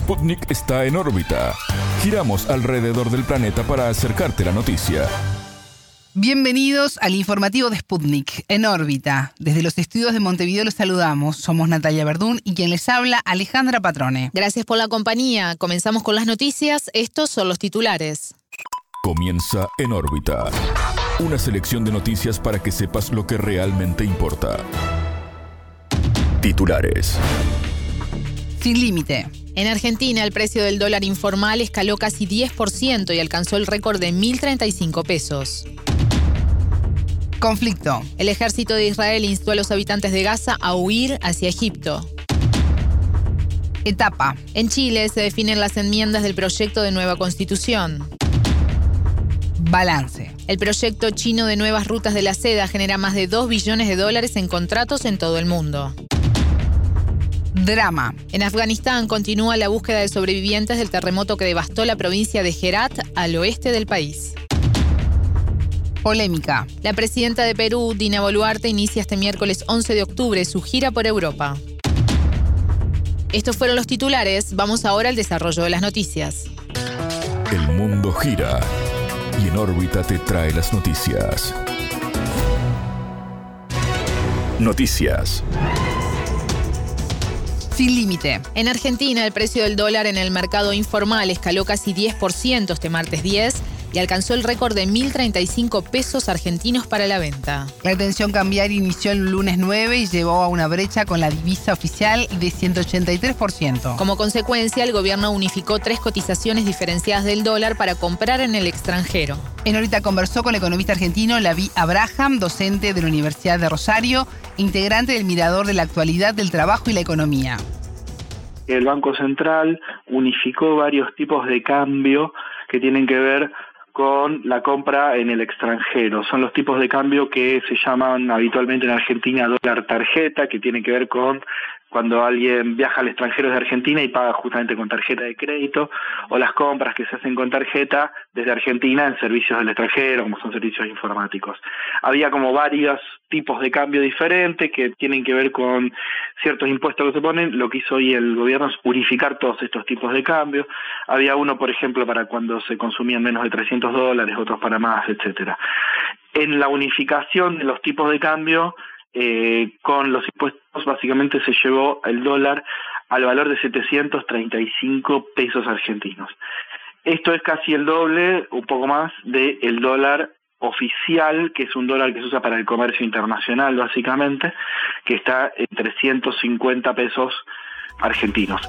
Sputnik está en órbita. Giramos alrededor del planeta para acercarte la noticia. Bienvenidos al informativo de Sputnik, en órbita. Desde los estudios de Montevideo los saludamos. Somos Natalia Verdún y quien les habla, Alejandra Patrone. Gracias por la compañía. Comenzamos con las noticias. Estos son los titulares. Comienza en órbita. Una selección de noticias para que sepas lo que realmente importa. Titulares. Sin límite. En Argentina, el precio del dólar informal escaló casi 10% y alcanzó el récord de 1.035 pesos. Conflicto. El ejército de Israel instó a los habitantes de Gaza a huir hacia Egipto. Etapa. En Chile se definen las enmiendas del proyecto de nueva constitución. Balance. El proyecto chino de nuevas rutas de la seda genera más de 2 billones de dólares en contratos en todo el mundo. Drama. En Afganistán continúa la búsqueda de sobrevivientes del terremoto que devastó la provincia de Herat al oeste del país. Polémica. La presidenta de Perú, Dina Boluarte, inicia este miércoles 11 de octubre su gira por Europa. Estos fueron los titulares. Vamos ahora al desarrollo de las noticias. El mundo gira y en órbita te trae las noticias. Noticias. Sin límite. En Argentina, el precio del dólar en el mercado informal escaló casi 10% este martes 10 y alcanzó el récord de 1.035 pesos argentinos para la venta. La tensión cambiaria inició el lunes 9 y llevó a una brecha con la divisa oficial de 183%. Como consecuencia, el gobierno unificó tres cotizaciones diferenciadas del dólar para comprar en el extranjero. En ahorita conversó con el economista argentino Lavi Abraham, docente de la Universidad de Rosario, integrante del Mirador de la Actualidad del Trabajo y la Economía. El Banco Central unificó varios tipos de cambio que tienen que ver con la compra en el extranjero. Son los tipos de cambio que se llaman habitualmente en Argentina dólar tarjeta, que tienen que ver con cuando alguien viaja al extranjero de Argentina y paga justamente con tarjeta de crédito, o las compras que se hacen con tarjeta desde Argentina en servicios del extranjero, como son servicios informáticos. Había como varios tipos de cambio diferentes que tienen que ver con ciertos impuestos que se ponen. Lo que hizo hoy el gobierno es unificar todos estos tipos de cambio. Había uno, por ejemplo, para cuando se consumían menos de 300 dólares, otros para más, etcétera. En la unificación de los tipos de cambio, eh, con los impuestos básicamente se llevó el dólar al valor de 735 pesos argentinos. Esto es casi el doble, un poco más, del el dólar oficial, que es un dólar que se usa para el comercio internacional básicamente, que está en 350 pesos argentinos.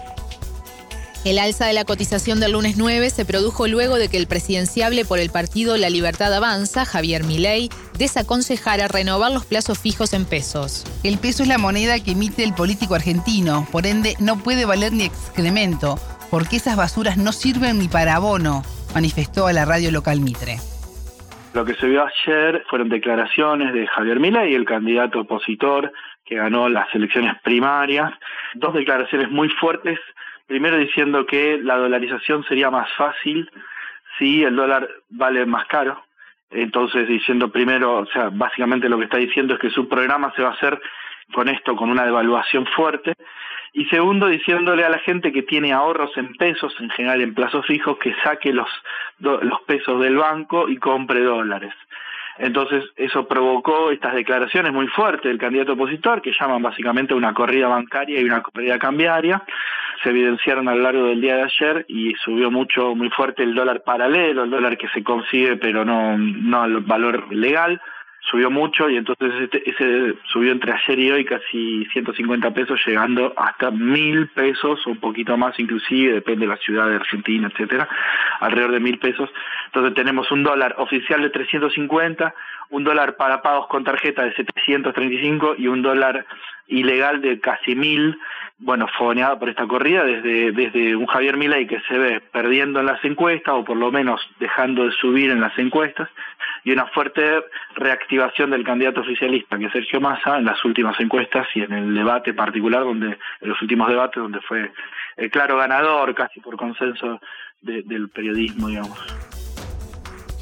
El alza de la cotización del lunes 9 se produjo luego de que el presidenciable por el partido La Libertad Avanza, Javier Milei, desaconsejara renovar los plazos fijos en pesos. El peso es la moneda que emite el político argentino, por ende no puede valer ni excremento, porque esas basuras no sirven ni para abono, manifestó a la radio local Mitre. Lo que se vio ayer fueron declaraciones de Javier Milei, el candidato opositor que ganó las elecciones primarias, dos declaraciones muy fuertes primero diciendo que la dolarización sería más fácil si el dólar vale más caro. Entonces diciendo primero, o sea, básicamente lo que está diciendo es que su programa se va a hacer con esto, con una devaluación fuerte. Y segundo, diciéndole a la gente que tiene ahorros en pesos, en general en plazos fijos, que saque los, pesos del banco y compre dólares. Entonces eso provocó estas declaraciones muy fuertes del candidato opositor que llaman básicamente una corrida bancaria y una corrida cambiaria. Se evidenciaron a lo largo del día de ayer y subió mucho, muy fuerte el dólar paralelo, el dólar que se consigue pero no, no al valor legal subió mucho y entonces este, ese subió entre ayer y hoy casi 150 pesos, llegando hasta mil pesos un poquito más inclusive, depende de la ciudad de Argentina, etcétera, alrededor de mil pesos. Entonces tenemos un dólar oficial de 350, un dólar para pagos con tarjeta de 735 y un dólar ilegal de casi mil, bueno, foneado por esta corrida desde, desde un Javier Milei que se ve perdiendo en las encuestas o por lo menos dejando de subir en las encuestas y una fuerte reactivación del candidato oficialista que es Sergio Massa en las últimas encuestas y en el debate particular donde en los últimos debates donde fue el claro ganador casi por consenso del periodismo, digamos.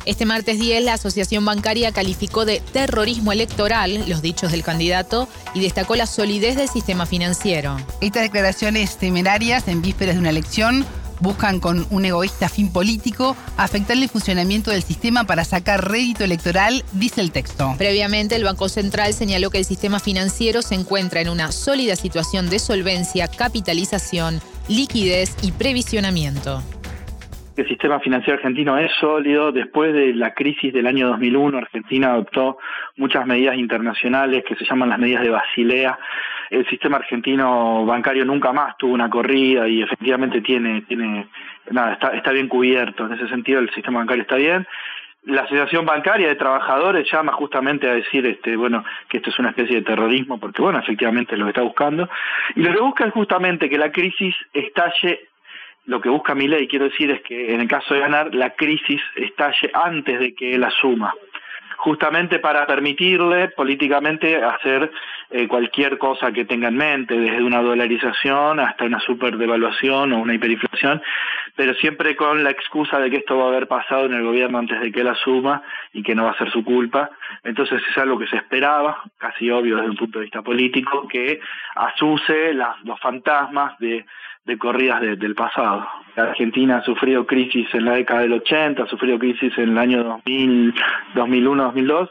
Este martes 10, la Asociación Bancaria calificó de terrorismo electoral los dichos del candidato y destacó la solidez del sistema financiero. Estas declaraciones temerarias en vísperas de una elección buscan con un egoísta fin político afectar el funcionamiento del sistema para sacar rédito electoral, dice el texto. Previamente, el Banco Central señaló que el sistema financiero se encuentra en una sólida situación de solvencia, capitalización, liquidez y previsionamiento. El sistema financiero argentino es sólido. Después de la crisis del año 2001, Argentina adoptó muchas medidas internacionales que se llaman las medidas de Basilea. El sistema argentino bancario nunca más tuvo una corrida y efectivamente tiene, tiene, nada, está, está bien cubierto. En ese sentido, el sistema bancario está bien la Asociación Bancaria de Trabajadores llama justamente a decir, este, bueno, que esto es una especie de terrorismo, porque bueno, efectivamente lo está buscando. Y lo que busca es justamente que la crisis estalle lo que busca mi ley, quiero decir, es que en el caso de ganar, la crisis estalle antes de que él asuma justamente para permitirle políticamente hacer eh, cualquier cosa que tenga en mente, desde una dolarización hasta una superdevaluación o una hiperinflación, pero siempre con la excusa de que esto va a haber pasado en el gobierno antes de que él asuma y que no va a ser su culpa. Entonces es algo que se esperaba, casi obvio desde un punto de vista político, que asuse los fantasmas de de corridas del pasado. Argentina ha sufrido crisis en la década del 80, ha sufrido crisis en el año 2000, 2001, 2002,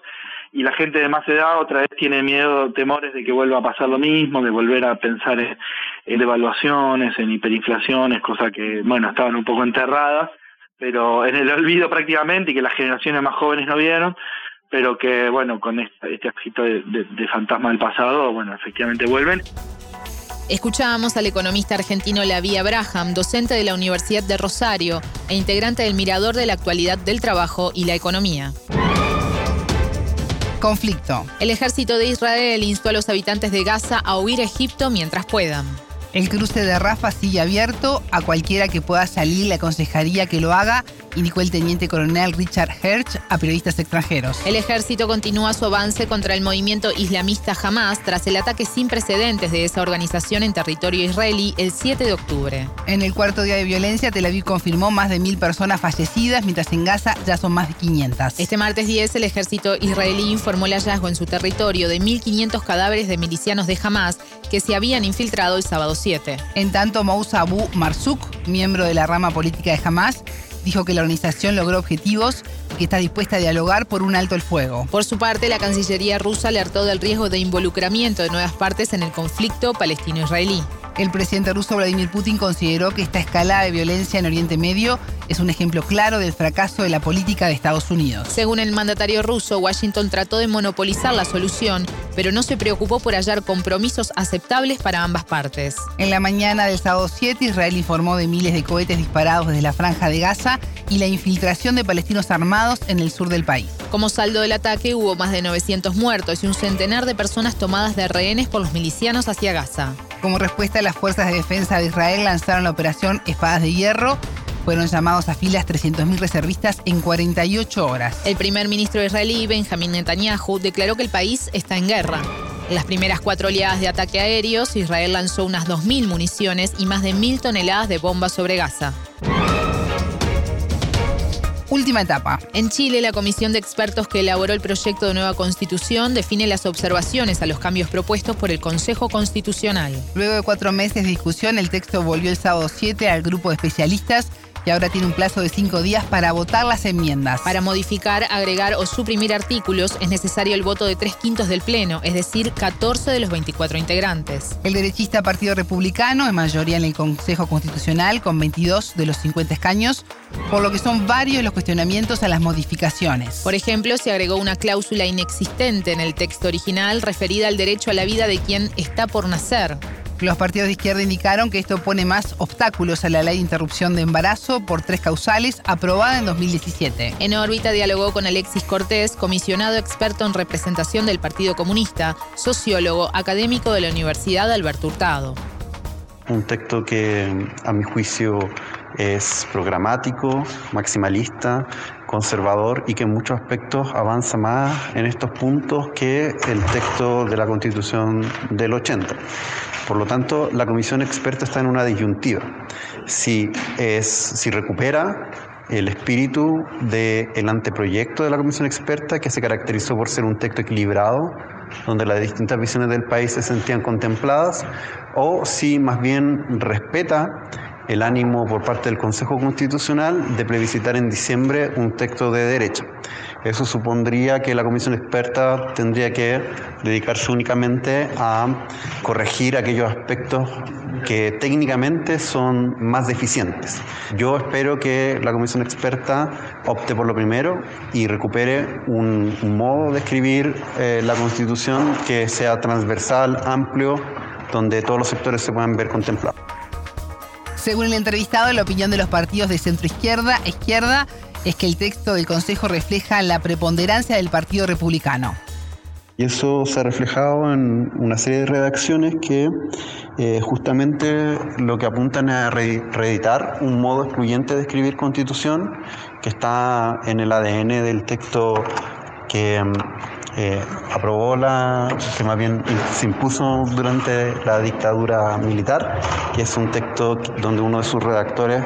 y la gente de más edad otra vez tiene miedo, temores de que vuelva a pasar lo mismo, de volver a pensar en, devaluaciones, en hiperinflaciones, cosas que, bueno, estaban un poco enterradas, pero en el olvido prácticamente y que las generaciones más jóvenes no vieron, pero que, bueno, con este, este de, de fantasma del pasado, bueno, efectivamente vuelven. Escuchábamos al economista argentino Lavia Braham, docente de la Universidad de Rosario e integrante del Mirador de la Actualidad del Trabajo y la Economía. Conflicto. El ejército de Israel instó a los habitantes de Gaza a huir a Egipto mientras puedan. El cruce de Rafa sigue abierto. A cualquiera que pueda salir le aconsejaría que lo haga indicó el teniente coronel Richard Herch a periodistas extranjeros. El ejército continúa su avance contra el movimiento islamista Hamas tras el ataque sin precedentes de esa organización en territorio israelí el 7 de octubre. En el cuarto día de violencia, Tel Aviv confirmó más de mil personas fallecidas, mientras en Gaza ya son más de 500. Este martes 10, el ejército israelí informó el hallazgo en su territorio de 1.500 cadáveres de milicianos de Hamas que se habían infiltrado el sábado 7. En tanto, Moussa Abu Marzouk, miembro de la rama política de Hamas, dijo que la organización logró objetivos y que está dispuesta a dialogar por un alto el fuego. Por su parte, la Cancillería rusa alertó del riesgo de involucramiento de nuevas partes en el conflicto palestino-israelí. El presidente ruso Vladimir Putin consideró que esta escalada de violencia en Oriente Medio es un ejemplo claro del fracaso de la política de Estados Unidos. Según el mandatario ruso, Washington trató de monopolizar la solución, pero no se preocupó por hallar compromisos aceptables para ambas partes. En la mañana del sábado 7, Israel informó de miles de cohetes disparados desde la franja de Gaza y la infiltración de palestinos armados en el sur del país. Como saldo del ataque hubo más de 900 muertos y un centenar de personas tomadas de rehenes por los milicianos hacia Gaza. Como respuesta, las fuerzas de defensa de Israel lanzaron la operación Espadas de Hierro. Fueron llamados a filas 300.000 reservistas en 48 horas. El primer ministro israelí, Benjamin Netanyahu, declaró que el país está en guerra. En las primeras cuatro oleadas de ataque aéreos, Israel lanzó unas 2.000 municiones y más de 1.000 toneladas de bombas sobre Gaza. Última etapa. En Chile, la comisión de expertos que elaboró el proyecto de nueva constitución define las observaciones a los cambios propuestos por el Consejo Constitucional. Luego de cuatro meses de discusión, el texto volvió el sábado 7 al grupo de especialistas y ahora tiene un plazo de cinco días para votar las enmiendas. Para modificar, agregar o suprimir artículos es necesario el voto de tres quintos del Pleno, es decir, 14 de los 24 integrantes. El derechista Partido Republicano es mayoría en el Consejo Constitucional con 22 de los 50 escaños, por lo que son varios los cuestionamientos a las modificaciones. Por ejemplo, se agregó una cláusula inexistente en el texto original referida al derecho a la vida de quien está por nacer. Los partidos de izquierda indicaron que esto pone más obstáculos a la ley de interrupción de embarazo por tres causales aprobada en 2017. En órbita dialogó con Alexis Cortés, comisionado experto en representación del Partido Comunista, sociólogo, académico de la Universidad Alberto Hurtado. Un texto que, a mi juicio, es programático, maximalista, conservador y que en muchos aspectos avanza más en estos puntos que el texto de la Constitución del 80. Por lo tanto, la comisión experta está en una disyuntiva. Si, es, si recupera el espíritu del anteproyecto de la comisión experta, que se caracterizó por ser un texto equilibrado, donde las distintas visiones del país se sentían contempladas, o si más bien respeta el ánimo por parte del Consejo Constitucional de plebiscitar en diciembre un texto de derecha. Eso supondría que la comisión experta tendría que dedicarse únicamente a corregir aquellos aspectos que técnicamente son más deficientes. Yo espero que la comisión experta opte por lo primero y recupere un, modo de escribir eh, la constitución que sea transversal, amplio, donde todos los sectores se puedan ver contemplados. Según el entrevistado, la opinión de los partidos de centro izquierda, izquierda, es que el texto del Consejo refleja la preponderancia del Partido Republicano. Y eso se ha reflejado en una serie de redacciones que eh, justamente lo que apuntan a reeditar un modo excluyente de escribir constitución que está en el ADN del texto que eh, aprobó la, más bien se impuso durante la dictadura militar, que es un texto donde uno de sus redactores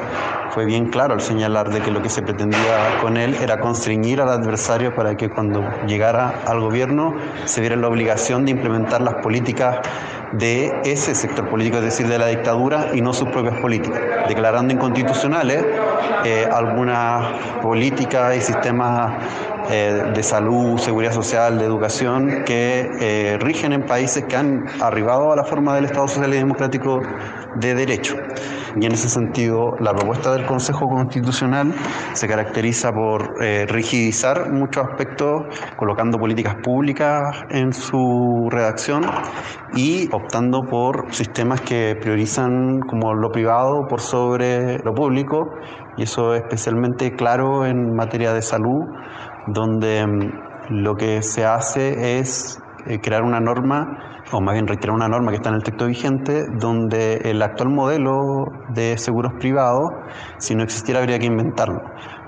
fue bien claro al señalar de que lo que se pretendía con él era constreñir al adversario para que cuando llegara al gobierno se viera la obligación de implementar las políticas de ese sector político, es decir, de la dictadura y no sus propias políticas, declarando inconstitucionales eh, algunas políticas y sistemas eh, de salud, seguridad social, de educación que eh, rigen en países que han arribado a la forma del Estado Social y Democrático de Derecho. Y en ese sentido, la propuesta del Consejo Constitucional se caracteriza por eh, rigidizar muchos aspectos, colocando políticas públicas en su redacción y optando por sistemas que priorizan como lo privado por sobre lo público, y eso es especialmente claro en materia de salud donde mm, lo que se hace es eh, crear una norma, o más bien reiterar una norma que está en el texto vigente, donde el actual modelo de seguros privados, si no existiera, habría que inventarlo.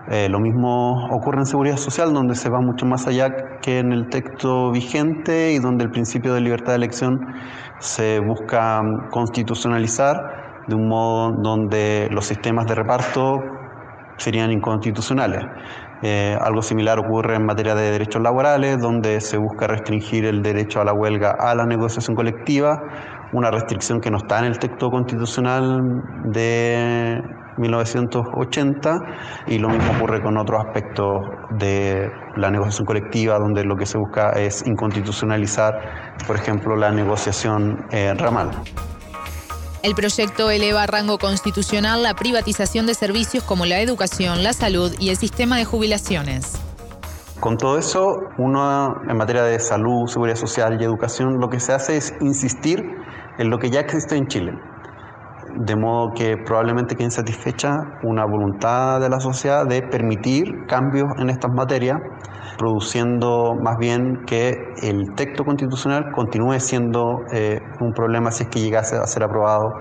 Eh, lo mismo ocurre en seguridad social, donde se va mucho más allá que en el texto vigente y donde el principio de libertad de elección se busca mm, constitucionalizar de un modo donde los sistemas de reparto serían inconstitucionales. Eh, algo similar ocurre en materia de derechos laborales, donde se busca restringir el derecho a la huelga a la negociación colectiva, una restricción que no está en el texto constitucional de 1980 y lo mismo ocurre con otros aspectos de la negociación colectiva donde lo que se busca es inconstitucionalizar, por ejemplo, la negociación eh, ramal. El proyecto eleva a rango constitucional la privatización de servicios como la educación, la salud y el sistema de jubilaciones. Con todo eso, uno en materia de salud, seguridad social y educación, lo que se hace es insistir en lo que ya existe en Chile. De modo que probablemente quede insatisfecha una voluntad de la sociedad de permitir cambios en estas materias produciendo más bien que el texto constitucional continúe siendo eh, un problema si es que llegase a ser aprobado,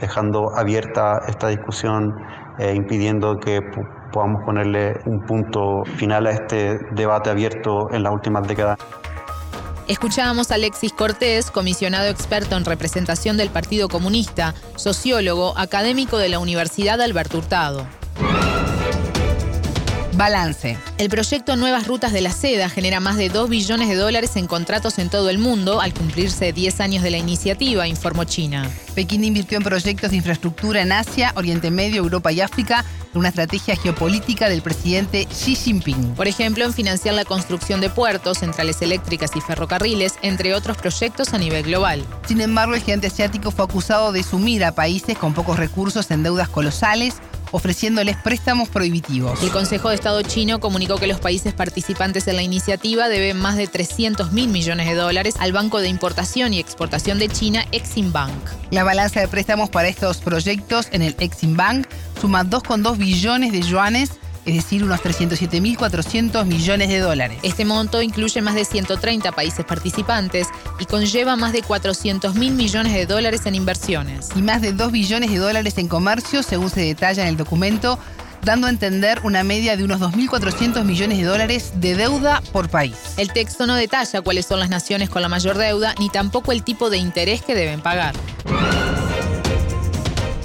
dejando abierta esta discusión, e impidiendo que podamos ponerle un punto final a este debate abierto en las últimas décadas. Escuchábamos a Alexis Cortés, comisionado experto en representación del Partido Comunista, sociólogo, académico de la Universidad Alberto Hurtado. Balance. El proyecto Nuevas Rutas de la Seda genera más de 2 billones de dólares en contratos en todo el mundo al cumplirse 10 años de la iniciativa, informó China. Pekín invirtió en proyectos de infraestructura en Asia, Oriente Medio, Europa y África una estrategia geopolítica del presidente Xi Jinping. Por ejemplo, en financiar la construcción de puertos, centrales eléctricas y ferrocarriles, entre otros proyectos a nivel global. Sin embargo, el gigante asiático fue acusado de sumir a países con pocos recursos en deudas colosales ofreciéndoles préstamos prohibitivos. El Consejo de Estado chino comunicó que los países participantes en la iniciativa deben más de 300 mil millones de dólares al Banco de Importación y Exportación de China, Exim Bank. La balanza de préstamos para estos proyectos en el Exim Bank suma 2,2 billones de yuanes es decir, unos 307.400 millones de dólares. Este monto incluye más de 130 países participantes y conlleva más de 400 mil millones de dólares en inversiones. Y más de 2 billones de dólares en comercio, según se detalla en el documento, dando a entender una media de unos 2.400 millones de dólares de deuda por país. El texto no detalla cuáles son las naciones con la mayor deuda ni tampoco el tipo de interés que deben pagar.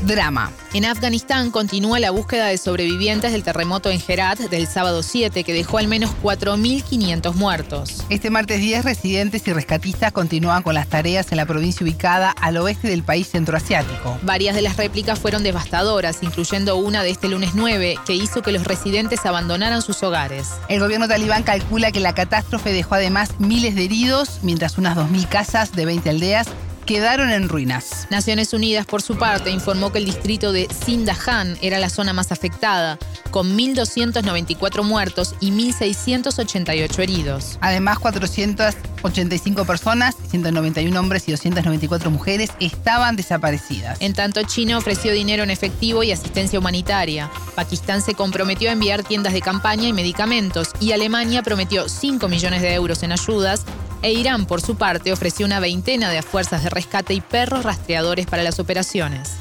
Drama. En Afganistán continúa la búsqueda de sobrevivientes del terremoto en Herat del sábado 7 que dejó al menos 4.500 muertos. Este martes 10 residentes y rescatistas continúan con las tareas en la provincia ubicada al oeste del país centroasiático. Varias de las réplicas fueron devastadoras, incluyendo una de este lunes 9 que hizo que los residentes abandonaran sus hogares. El gobierno talibán calcula que la catástrofe dejó además miles de heridos, mientras unas 2.000 casas de 20 aldeas quedaron en ruinas. Naciones Unidas, por su parte, informó que el distrito de Sindahan era la zona más afectada, con 1.294 muertos y 1.688 heridos. Además, 485 personas, 191 hombres y 294 mujeres estaban desaparecidas. En tanto, China ofreció dinero en efectivo y asistencia humanitaria. Pakistán se comprometió a enviar tiendas de campaña y medicamentos y Alemania prometió 5 millones de euros en ayudas e Irán, por su parte, ofreció una veintena de fuerzas de rescate y perros rastreadores para las operaciones.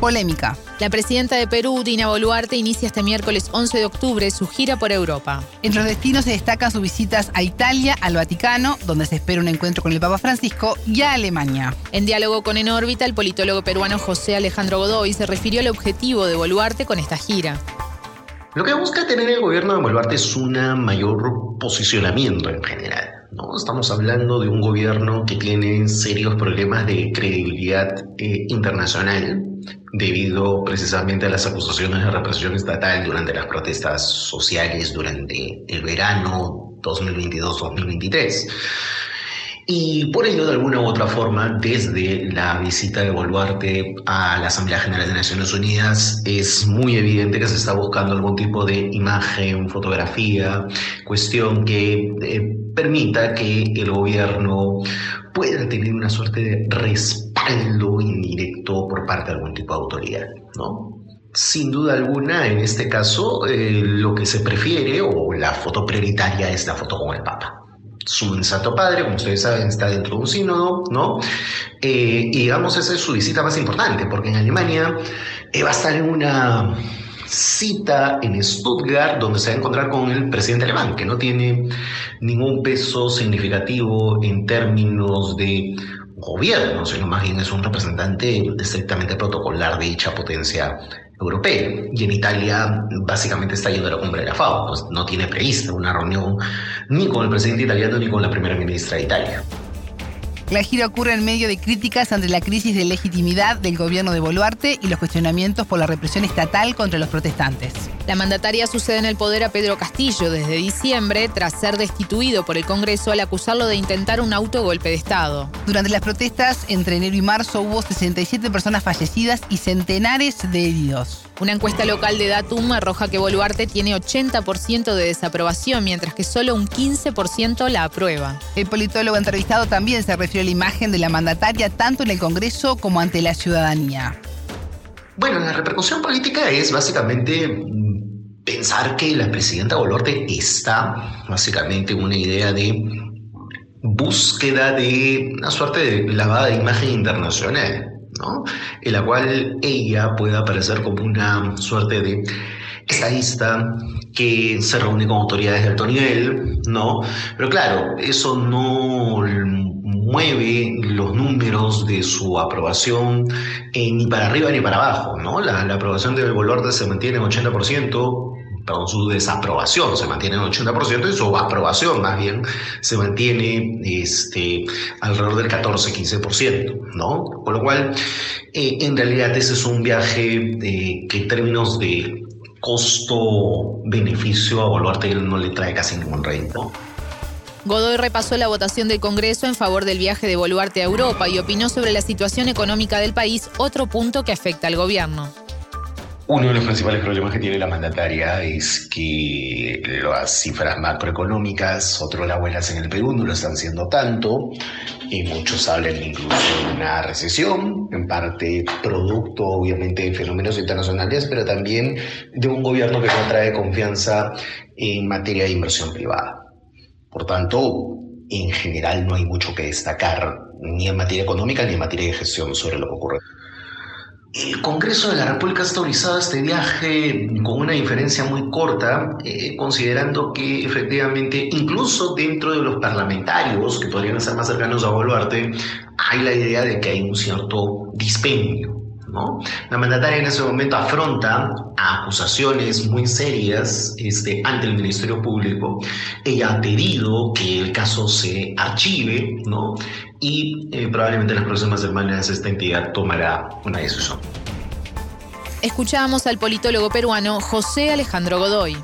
Polémica. La presidenta de Perú, Dina Boluarte, inicia este miércoles 11 de octubre su gira por Europa. Entre los destinos se destacan sus visitas a Italia, al Vaticano, donde se espera un encuentro con el Papa Francisco, y a Alemania. En diálogo con En órbita, el politólogo peruano José Alejandro Godoy se refirió al objetivo de Boluarte con esta gira. Lo que busca tener el gobierno de Boluarte es un mayor posicionamiento en general. ¿No? Estamos hablando de un gobierno que tiene serios problemas de credibilidad eh, internacional debido precisamente a las acusaciones de represión estatal durante las protestas sociales durante el verano 2022-2023. Y por ello, de alguna u otra forma, desde la visita de Boluarte a la Asamblea General de Naciones Unidas, es muy evidente que se está buscando algún tipo de imagen, fotografía, cuestión que eh, permita que el gobierno pueda tener una suerte de respaldo indirecto por parte de algún tipo de autoridad, ¿no? Sin duda alguna, en este caso, eh, lo que se prefiere o la foto prioritaria es la foto con el Papa su Santo Padre, como ustedes saben, está dentro de un sínodo, ¿no? Eh, y digamos, esa es su visita más importante, porque en Alemania eh, va a estar en una cita en Stuttgart donde se va a encontrar con el presidente alemán, que no tiene ningún peso significativo en términos de gobierno, sino más bien es un representante estrictamente protocolar de dicha potencia europea. Y en Italia básicamente está yendo a la cumbre de la FAO, pues no tiene prevista una reunión ni con el presidente italiano ni con la primera ministra de Italia. La gira ocurre en medio de críticas ante la crisis de legitimidad del gobierno de Boluarte y los cuestionamientos por la represión estatal contra los protestantes. La mandataria sucede en el poder a Pedro Castillo desde diciembre tras ser destituido por el Congreso al acusarlo de intentar un autogolpe de Estado. Durante las protestas entre enero y marzo hubo 67 personas fallecidas y centenares de heridos. Una encuesta local de Datum arroja que Boluarte tiene 80% de desaprobación, mientras que solo un 15% la aprueba. El politólogo entrevistado también se refirió a la imagen de la mandataria tanto en el Congreso como ante la ciudadanía. Bueno, la repercusión política es básicamente mm, pensar que la presidenta Boluarte está básicamente en una idea de búsqueda de una suerte de lavada de imagen internacional en la cual ella puede aparecer como una suerte de estadista que se reúne con autoridades de alto nivel, ¿no? Pero claro, eso no mueve los números de su aprobación eh, ni para arriba ni para abajo, ¿no? La, aprobación de Boluarte se mantiene en 80%, perdón, su desaprobación se mantiene en 80% y su aprobación más bien se mantiene este, alrededor del 14-15%, ¿no? Con lo cual, eh, en realidad ese es un viaje eh, que en términos de costo-beneficio a Boluarte no le trae casi ningún rédito. Godoy repasó la votación del Congreso en favor del viaje de Boluarte a Europa y opinó sobre la situación económica del país, otro punto que afecta al gobierno. Uno de los principales problemas que tiene la mandataria es que las cifras macroeconómicas, otro la abuelas en el Perú, no lo están haciendo tanto. Y muchos hablan incluso de una recesión, en parte producto obviamente de fenómenos internacionales, pero también de un gobierno que no trae confianza en materia de inversión privada. Por tanto, en general no hay mucho que destacar, ni en materia económica ni en materia de gestión sobre lo que ocurre. El Congreso de la República ha autorizado este viaje con una diferencia muy corta, eh, considerando que efectivamente, incluso dentro de los parlamentarios que podrían estar más cercanos a Boluarte, hay la idea de que hay un cierto dispendio. La mandataria en ese momento afronta acusaciones muy serias este, ante el Ministerio Público. Ella ha pedido que el caso se archive ¿no? y eh, probablemente en las próximas semanas esta entidad tomará una decisión. Escuchamos al politólogo peruano José Alejandro Godoy.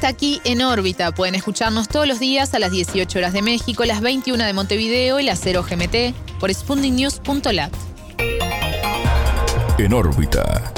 Hasta aquí en órbita. Pueden escucharnos todos los días a las 18 horas de México, las 21 de Montevideo y las 0 GMT por spundingnews.lat. En órbita.